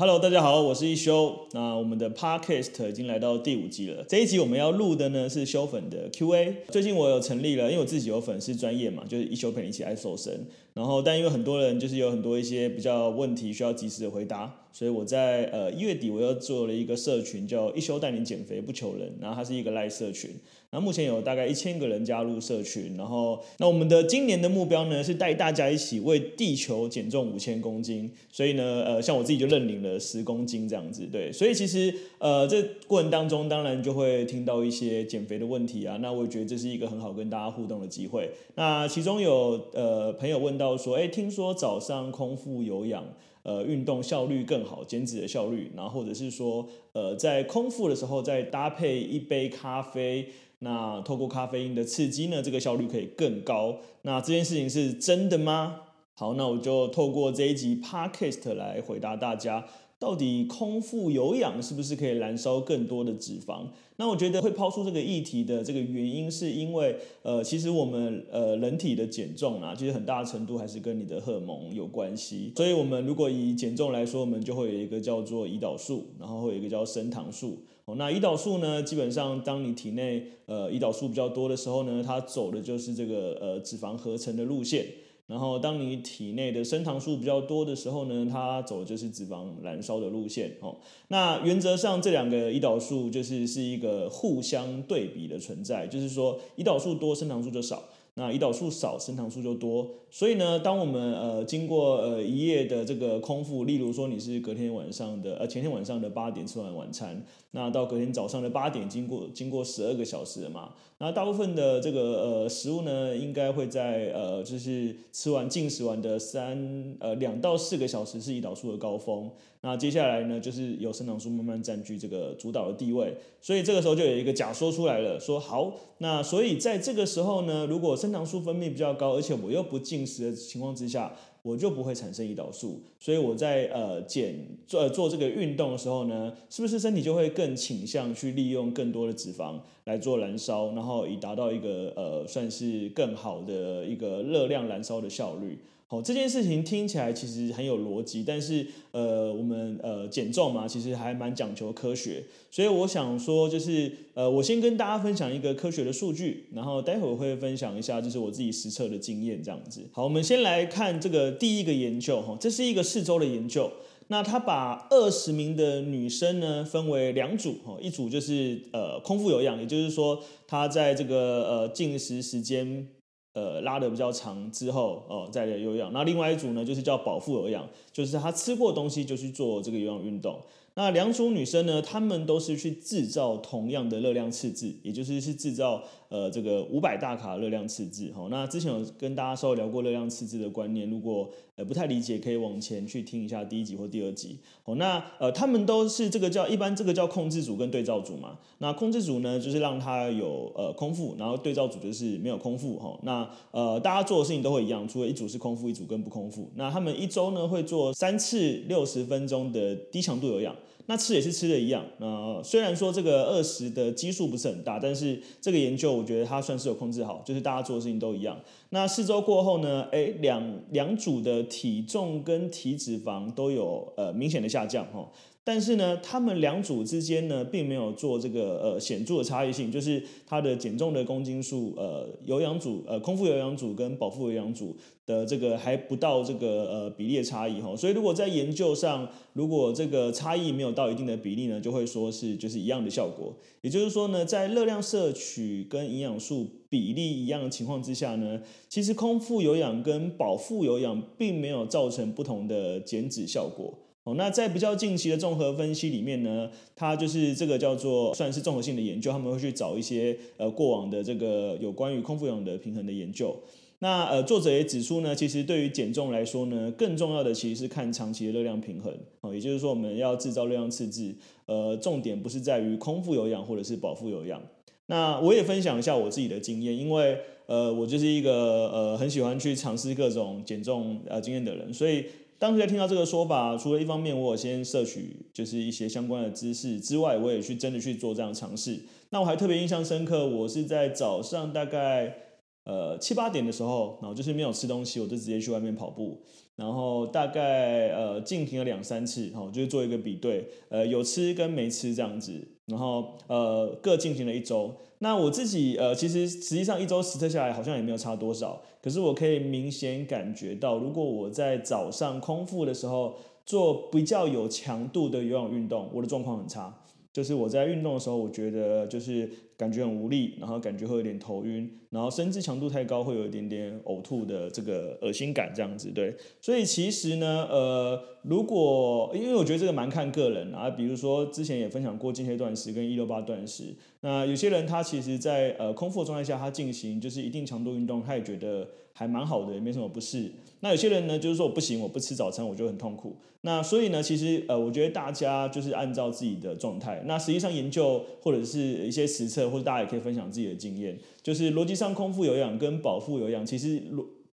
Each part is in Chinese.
Hello，大家好，我是一休。那我们的 Podcast 已经来到第五集了。这一集我们要录的呢是修粉的 QA。最近我有成立了，因为我自己有粉丝专业嘛，就是一休陪你一起爱瘦身。然后，但因为很多人就是有很多一些比较问题需要及时的回答，所以我在呃一月底我又做了一个社群，叫一休带你减肥不求人。然后它是一个赖社群，然后目前有大概一千个人加入社群。然后，那我们的今年的目标呢是带大家一起为地球减重五千公斤。所以呢，呃，像我自己就认领了十公斤这样子。对，所以其实呃这过程当中，当然就会听到一些减肥的问题啊。那我也觉得这是一个很好跟大家互动的机会。那其中有呃朋友问到说，哎，听说早上空腹有氧，呃，运动效率更好，减脂的效率，然后或者是说，呃，在空腹的时候再搭配一杯咖啡，那透过咖啡因的刺激呢，这个效率可以更高。那这件事情是真的吗？好，那我就透过这一集 Podcast 来回答大家。到底空腹有氧是不是可以燃烧更多的脂肪？那我觉得会抛出这个议题的这个原因，是因为呃，其实我们呃人体的减重啊，其实很大程度还是跟你的荷尔蒙有关系。所以，我们如果以减重来说，我们就会有一个叫做胰岛素，然后会有一个叫升糖素。哦，那胰岛素呢，基本上当你体内呃胰岛素比较多的时候呢，它走的就是这个呃脂肪合成的路线。然后，当你体内的升糖素比较多的时候呢，它走的就是脂肪燃烧的路线。哦，那原则上这两个胰岛素就是是一个互相对比的存在，就是说胰岛素多，升糖素就少。那胰岛素少，升糖素就多，所以呢，当我们呃经过呃一夜的这个空腹，例如说你是隔天晚上的呃前天晚上的八点吃完晚餐，那到隔天早上的八点，经过经过十二个小时了嘛，那大部分的这个呃食物呢，应该会在呃就是吃完进食完的三呃两到四个小时是胰岛素的高峰。那接下来呢，就是由升糖素慢慢占据这个主导的地位，所以这个时候就有一个假说出来了，说好，那所以在这个时候呢，如果升糖素分泌比较高，而且我又不进食的情况之下，我就不会产生胰岛素，所以我在呃减做做这个运动的时候呢，是不是身体就会更倾向去利用更多的脂肪来做燃烧，然后以达到一个呃算是更好的一个热量燃烧的效率。好，这件事情听起来其实很有逻辑，但是呃，我们呃减重嘛，其实还蛮讲求科学，所以我想说，就是呃，我先跟大家分享一个科学的数据，然后待会儿会分享一下，就是我自己实测的经验这样子。好，我们先来看这个第一个研究哈，这是一个四周的研究，那他把二十名的女生呢分为两组哈，一组就是呃空腹有氧，也就是说她在这个呃进食时间。呃，拉的比较长之后，哦，再来有氧。那另外一组呢，就是叫饱腹有氧，就是他吃过东西就去做这个有氧运动。那两组女生呢，她们都是去制造同样的热量赤字，也就是是制造呃这个五百大卡热量赤字。好，那之前有跟大家稍微聊过热量赤字的观念，如果呃不太理解，可以往前去听一下第一集或第二集。好，那呃他们都是这个叫一般这个叫控制组跟对照组嘛。那控制组呢，就是让她有呃空腹，然后对照组就是没有空腹。哈，那呃大家做的事情都会一样，除了一组是空腹，一组跟不空腹。那他们一周呢会做三次六十分钟的低强度有氧。那吃也是吃的一样，呃，虽然说这个二十的基数不是很大，但是这个研究我觉得它算是有控制好，就是大家做的事情都一样。那四周过后呢，诶，两两组的体重跟体脂肪都有呃明显的下降哈。但是呢，他们两组之间呢，并没有做这个呃显著的差异性，就是它的减重的公斤数，呃，有氧组呃空腹有氧组跟饱腹有氧组的这个还不到这个呃比例的差异哈。所以如果在研究上，如果这个差异没有到一定的比例呢，就会说是就是一样的效果。也就是说呢，在热量摄取跟营养素比例一样的情况之下呢，其实空腹有氧跟饱腹有氧并没有造成不同的减脂效果。哦，那在比较近期的综合分析里面呢，它就是这个叫做算是综合性的研究，他们会去找一些呃过往的这个有关于空腹有氧的平衡的研究。那呃，作者也指出呢，其实对于减重来说呢，更重要的其实是看长期的热量平衡哦，也就是说我们要制造热量赤字，呃，重点不是在于空腹有氧或者是饱腹有氧。那我也分享一下我自己的经验，因为呃，我就是一个呃很喜欢去尝试各种减重呃经验的人，所以当时在听到这个说法，除了一方面我有先摄取就是一些相关的知识之外，我也去真的去做这样尝试。那我还特别印象深刻，我是在早上大概。呃，七八点的时候，然后就是没有吃东西，我就直接去外面跑步，然后大概呃进行了两三次，然后就是做一个比对，呃有吃跟没吃这样子，然后呃各进行了一周。那我自己呃其实实际上一周实测下来好像也没有差多少，可是我可以明显感觉到，如果我在早上空腹的时候做比较有强度的有氧运动，我的状况很差。就是我在运动的时候，我觉得就是感觉很无力，然后感觉会有点头晕，然后甚至强度太高，会有一点点呕吐的这个恶心感这样子，对。所以其实呢，呃，如果因为我觉得这个蛮看个人啊，比如说之前也分享过间歇断食跟一六八断食，那有些人他其实在呃空腹状态下，他进行就是一定强度运动，他也觉得还蛮好的，也没什么不适。那有些人呢，就是说我不行，我不吃早餐，我就很痛苦。那所以呢，其实呃，我觉得大家就是按照自己的状态。那实际上研究或者是一些实测，或者大家也可以分享自己的经验，就是逻辑上空腹有氧跟饱腹有氧，其实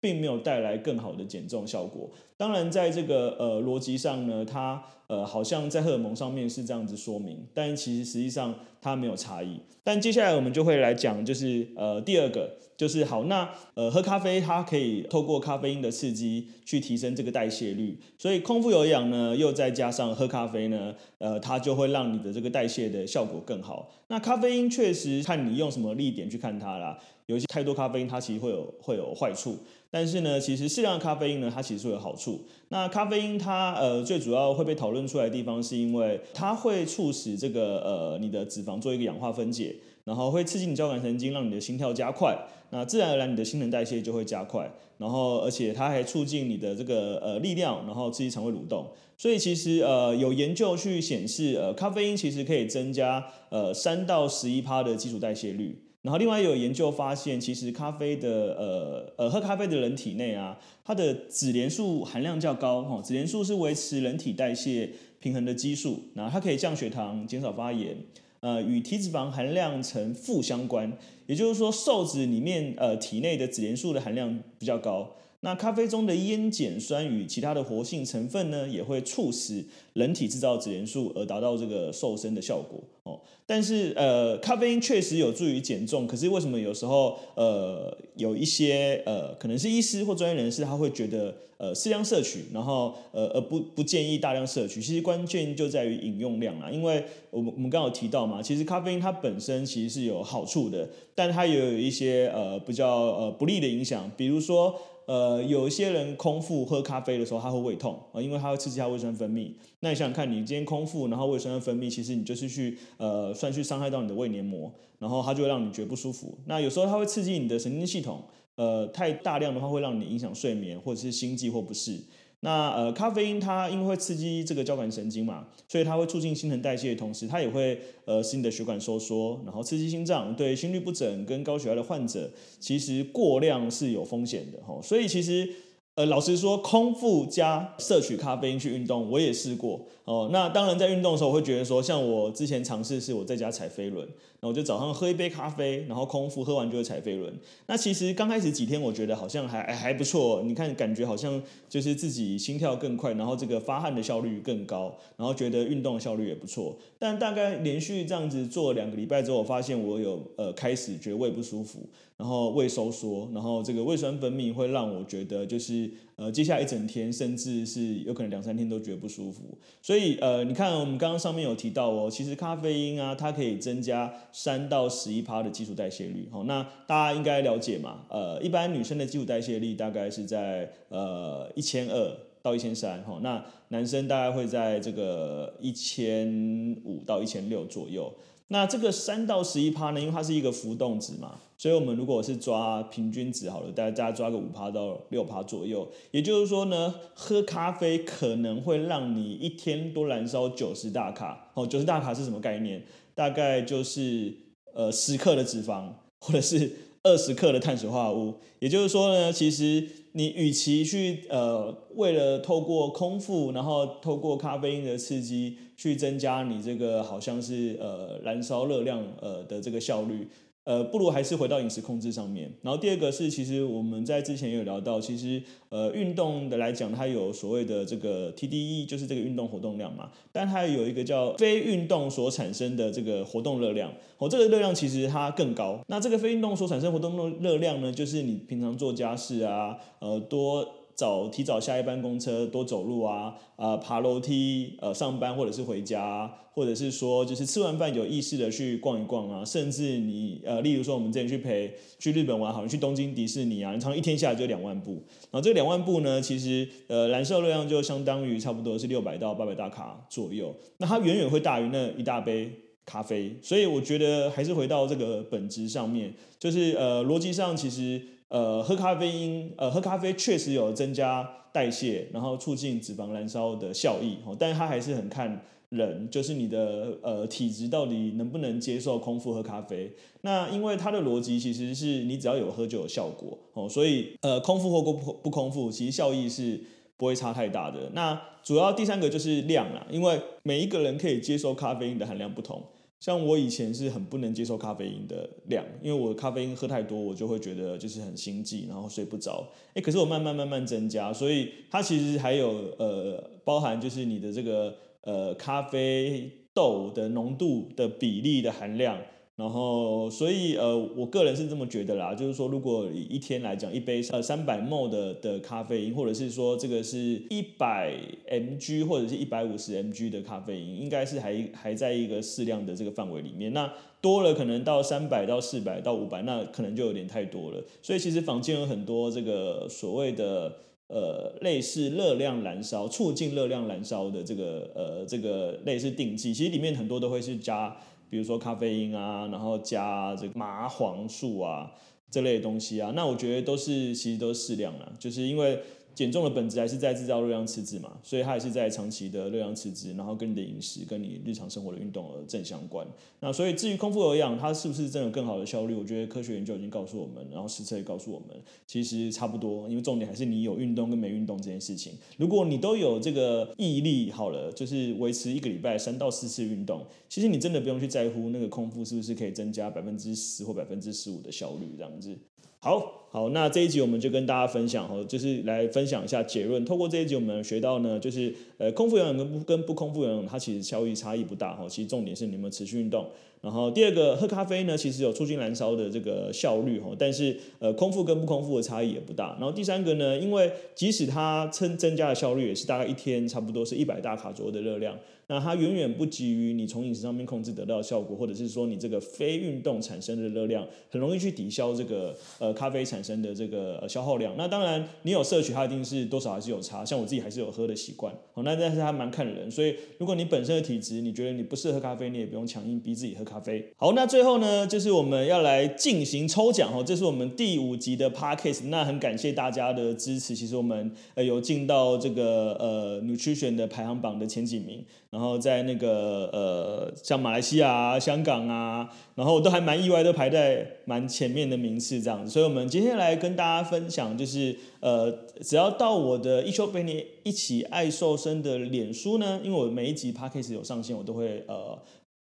并没有带来更好的减重效果。当然，在这个呃逻辑上呢，它呃好像在荷尔蒙上面是这样子说明，但其实实际上它没有差异。但接下来我们就会来讲，就是呃第二个。就是好，那呃，喝咖啡它可以透过咖啡因的刺激去提升这个代谢率，所以空腹有氧呢，又再加上喝咖啡呢，呃，它就会让你的这个代谢的效果更好。那咖啡因确实看你用什么力点去看它啦，有些太多咖啡因它其实会有会有坏处，但是呢，其实适量的咖啡因呢，它其实会有好处。那咖啡因它呃最主要会被讨论出来的地方，是因为它会促使这个呃你的脂肪做一个氧化分解。然后会刺激你交感神经，让你的心跳加快，那自然而然你的新陈代谢就会加快。然后而且它还促进你的这个呃力量，然后刺激肠胃蠕动。所以其实呃有研究去显示，呃咖啡因其实可以增加呃三到十一趴的基础代谢率。然后另外有研究发现，其实咖啡的呃呃喝咖啡的人体内啊，它的紫连素含量较高哈，紫连素是维持人体代谢平衡的激素，那它可以降血糖，减少发炎。呃，与体脂肪含量呈负相关，也就是说，瘦子里面呃体内的紫连素的含量比较高。那咖啡中的烟碱酸与其他的活性成分呢，也会促使人体制造脂连素，而达到这个瘦身的效果哦。但是呃，咖啡因确实有助于减重，可是为什么有时候呃有一些呃可能是医师或专业人士他会觉得呃适量摄取，然后呃而不不建议大量摄取？其实关键就在于饮用量啦，因为我们我们刚刚有提到嘛，其实咖啡因它本身其实是有好处的，但它也有一些呃比较呃不利的影响，比如说。呃，有一些人空腹喝咖啡的时候，他会胃痛啊，因为他会刺激他胃酸分泌。那你想想看，你今天空腹，然后胃酸分泌，其实你就是去呃，算去伤害到你的胃黏膜，然后它就会让你觉得不舒服。那有时候它会刺激你的神经系统，呃，太大量的话会让你影响睡眠，或者是心悸或不适。那呃，咖啡因它因为会刺激这个交感神经嘛，所以它会促进新陈代谢的同时，它也会呃使你的血管收缩，然后刺激心脏。对心律不整跟高血压的患者，其实过量是有风险的哈。所以其实。呃，老实说，空腹加摄取咖啡因去运动，我也试过哦。那当然，在运动的时候，我会觉得说，像我之前尝试是我在家踩飞轮，那我就早上喝一杯咖啡，然后空腹喝完就会踩飞轮。那其实刚开始几天，我觉得好像还还不错。你看，感觉好像就是自己心跳更快，然后这个发汗的效率更高，然后觉得运动的效率也不错。但大概连续这样子做两个礼拜之后，我发现我有呃开始觉得胃不舒服。然后胃收缩，然后这个胃酸分泌会让我觉得就是呃，接下来一整天，甚至是有可能两三天都觉得不舒服。所以呃，你看我们刚刚上面有提到哦，其实咖啡因啊，它可以增加三到十一趴的基础代谢率。好，那大家应该了解嘛？呃，一般女生的基础代谢率大概是在呃一千二到一千三。好，那男生大概会在这个一千五到一千六左右。那这个三到十一趴呢，因为它是一个浮动值嘛，所以我们如果是抓平均值好了，大家抓个五趴到六趴左右，也就是说呢，喝咖啡可能会让你一天多燃烧九十大卡。哦，九十大卡是什么概念？大概就是呃十克的脂肪，或者是二十克的碳水化合物。也就是说呢，其实你与其去呃为了透过空腹，然后透过咖啡因的刺激去增加你这个好像是呃燃烧热量呃的这个效率。呃，不如还是回到饮食控制上面。然后第二个是，其实我们在之前也有聊到，其实呃运动的来讲，它有所谓的这个 TDE，就是这个运动活动量嘛。但它有一个叫非运动所产生的这个活动热量，哦，这个热量其实它更高。那这个非运动所产生活动热热量呢，就是你平常做家事啊，呃多。早提早下一班公车，多走路啊，呃，爬楼梯，呃，上班或者是回家，或者是说，就是吃完饭有意识的去逛一逛啊，甚至你，呃，例如说我们之前去陪去日本玩，好像去东京迪士尼啊，你常常一天下来就两万步，然后这两万步呢，其实呃，燃烧热量就相当于差不多是六百到八百大卡左右，那它远远会大于那一大杯咖啡，所以我觉得还是回到这个本质上面，就是呃，逻辑上其实。呃，喝咖啡因，呃，喝咖啡确实有增加代谢，然后促进脂肪燃烧的效益，哦，但是它还是很看人，就是你的呃体质到底能不能接受空腹喝咖啡。那因为它的逻辑其实是你只要有喝就有效果，哦，所以呃空腹或不不空腹，其实效益是不会差太大的。那主要第三个就是量啦，因为每一个人可以接受咖啡因的含量不同。像我以前是很不能接受咖啡因的量，因为我咖啡因喝太多，我就会觉得就是很心悸，然后睡不着。哎，可是我慢慢慢慢增加，所以它其实还有呃包含就是你的这个呃咖啡豆的浓度的比例的含量。然后，所以呃，我个人是这么觉得啦，就是说，如果一天来讲，一杯呃三百 ml 的的咖啡因，或者是说这个是一百 mg 或者是一百五十 mg 的咖啡因，应该是还还在一个适量的这个范围里面。那多了可能到三百到四百到五百，那可能就有点太多了。所以其实坊间有很多这个所谓的呃类似热量燃烧、促进热量燃烧的这个呃这个类似定剂，其实里面很多都会是加。比如说咖啡因啊，然后加这个麻黄素啊这类的东西啊，那我觉得都是其实都是适量了，就是因为。减重的本质还是在制造热量赤字嘛，所以它也是在长期的热量赤字，然后跟你的饮食、跟你日常生活的运动而正相关。那所以至于空腹有氧，它是不是真的更好的效率？我觉得科学研究已经告诉我们，然后实测也告诉我们，其实差不多。因为重点还是你有运动跟没运动这件事情。如果你都有这个毅力，好了，就是维持一个礼拜三到四次运动，其实你真的不用去在乎那个空腹是不是可以增加百分之十或百分之十五的效率这样子。好好，那这一集我们就跟大家分享哦，就是来分享一下结论。透过这一集，我们学到呢，就是呃，空腹有氧跟不跟不空腹有氧，它其实效益差异不大哈。其实重点是你有没有持续运动。然后第二个，喝咖啡呢，其实有促进燃烧的这个效率哈，但是呃，空腹跟不空腹的差异也不大。然后第三个呢，因为即使它增增加的效率也是大概一天差不多是一百大卡左右的热量。那它远远不及于你从饮食上面控制得到的效果，或者是说你这个非运动产生的热量，很容易去抵消这个呃咖啡产生的这个消耗量。那当然你有摄取，它一定是多少还是有差。像我自己还是有喝的习惯，好，那但是它蛮看人。所以如果你本身的体质，你觉得你不适合喝咖啡，你也不用强硬逼自己喝咖啡。好，那最后呢，就是我们要来进行抽奖哦，这是我们第五集的 Podcast。那很感谢大家的支持，其实我们呃有进到这个呃 Nutrition 的排行榜的前几名。然后在那个呃，像马来西亚啊、香港啊，然后都还蛮意外，都排在蛮前面的名次这样子。所以，我们今天来跟大家分享，就是呃，只要到我的一休陪你一起爱瘦身的脸书呢，因为我每一集 Podcast 有上线，我都会呃。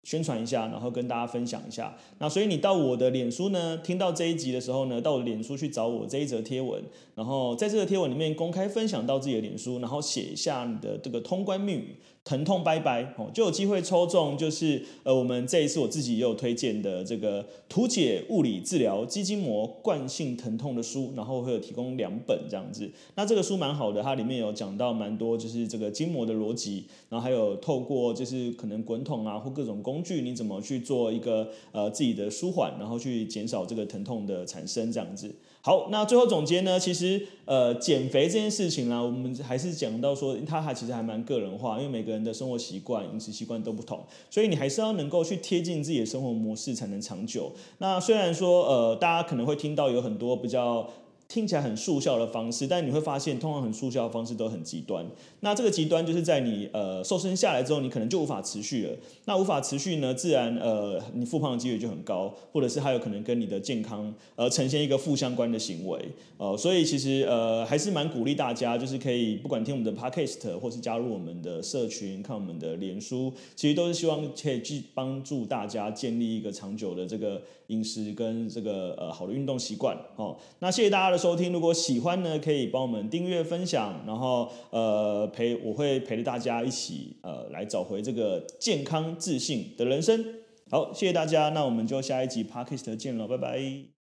宣传一下，然后跟大家分享一下。那所以你到我的脸书呢，听到这一集的时候呢，到我的脸书去找我这一则贴文，然后在这个贴文里面公开分享到自己的脸书，然后写一下你的这个通关密语“疼痛拜拜”哦，就有机会抽中。就是呃，我们这一次我自己也有推荐的这个图解物理治疗肌筋膜惯性疼痛的书，然后会有提供两本这样子。那这个书蛮好的，它里面有讲到蛮多，就是这个筋膜的逻辑，然后还有透过就是可能滚筒啊或各种工。工具你怎么去做一个呃自己的舒缓，然后去减少这个疼痛的产生，这样子。好，那最后总结呢，其实呃减肥这件事情呢，我们还是讲到说，它还其实还蛮个人化，因为每个人的生活习惯、饮食习惯都不同，所以你还是要能够去贴近自己的生活模式才能长久。那虽然说呃大家可能会听到有很多比较。听起来很速效的方式，但你会发现，通常很速效的方式都很极端。那这个极端就是在你呃瘦身下来之后，你可能就无法持续了。那无法持续呢，自然呃你复胖的几率就很高，或者是还有可能跟你的健康呃呈现一个负相关的行为。呃，所以其实呃还是蛮鼓励大家，就是可以不管听我们的 podcast，或是加入我们的社群，看我们的脸书，其实都是希望可以去帮助大家建立一个长久的这个饮食跟这个呃好的运动习惯。哦，那谢谢大家的收听，如果喜欢呢，可以帮我们订阅、分享，然后呃陪我会陪着大家一起呃来找回这个健康自信的人生。好，谢谢大家，那我们就下一集 Podcast 见了，拜拜。